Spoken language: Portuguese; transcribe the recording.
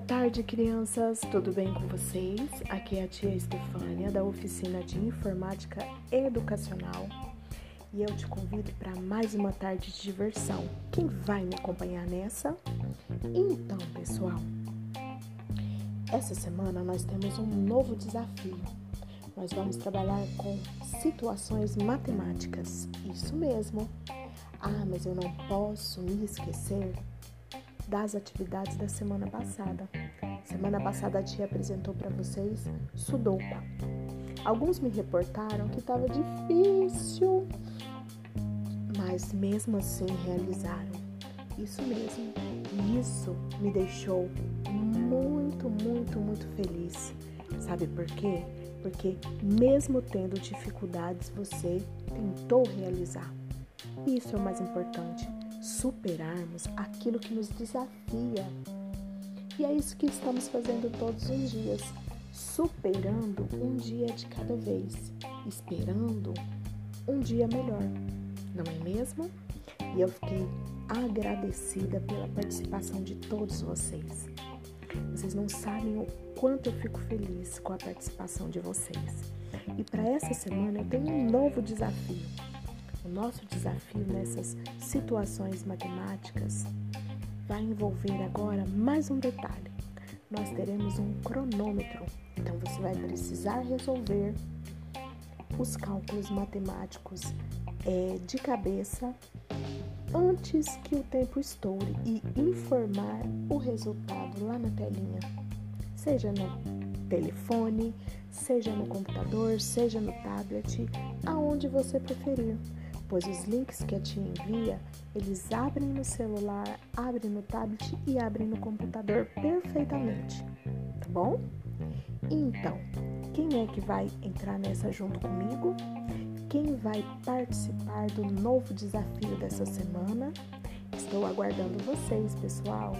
tarde, crianças! Tudo bem com vocês? Aqui é a tia Estefânia, da Oficina de Informática Educacional. E eu te convido para mais uma tarde de diversão. Quem vai me acompanhar nessa? Então, pessoal, essa semana nós temos um novo desafio. Nós vamos trabalhar com situações matemáticas. Isso mesmo. Ah, mas eu não posso me esquecer das atividades da semana passada. Semana passada a tia apresentou para vocês Sudoku. Alguns me reportaram que estava difícil, mas mesmo assim realizaram. Isso mesmo, isso me deixou muito, muito, muito feliz. Sabe por quê? Porque mesmo tendo dificuldades, você tentou realizar. Isso é o mais importante superarmos aquilo que nos desafia. E é isso que estamos fazendo todos os dias, superando um dia de cada vez, esperando um dia melhor, não é mesmo? E eu fiquei agradecida pela participação de todos vocês. Vocês não sabem o quanto eu fico feliz com a participação de vocês. E para essa semana eu tenho um novo desafio. O nosso desafio nessas situações matemáticas vai envolver agora mais um detalhe. Nós teremos um cronômetro, então você vai precisar resolver os cálculos matemáticos é, de cabeça antes que o tempo estoure e informar o resultado lá na telinha, seja no telefone, seja no computador, seja no tablet, aonde você preferir pois os links que a tia envia, eles abrem no celular, abrem no tablet e abrem no computador perfeitamente, tá bom? Então, quem é que vai entrar nessa junto comigo? Quem vai participar do novo desafio dessa semana? Estou aguardando vocês, pessoal!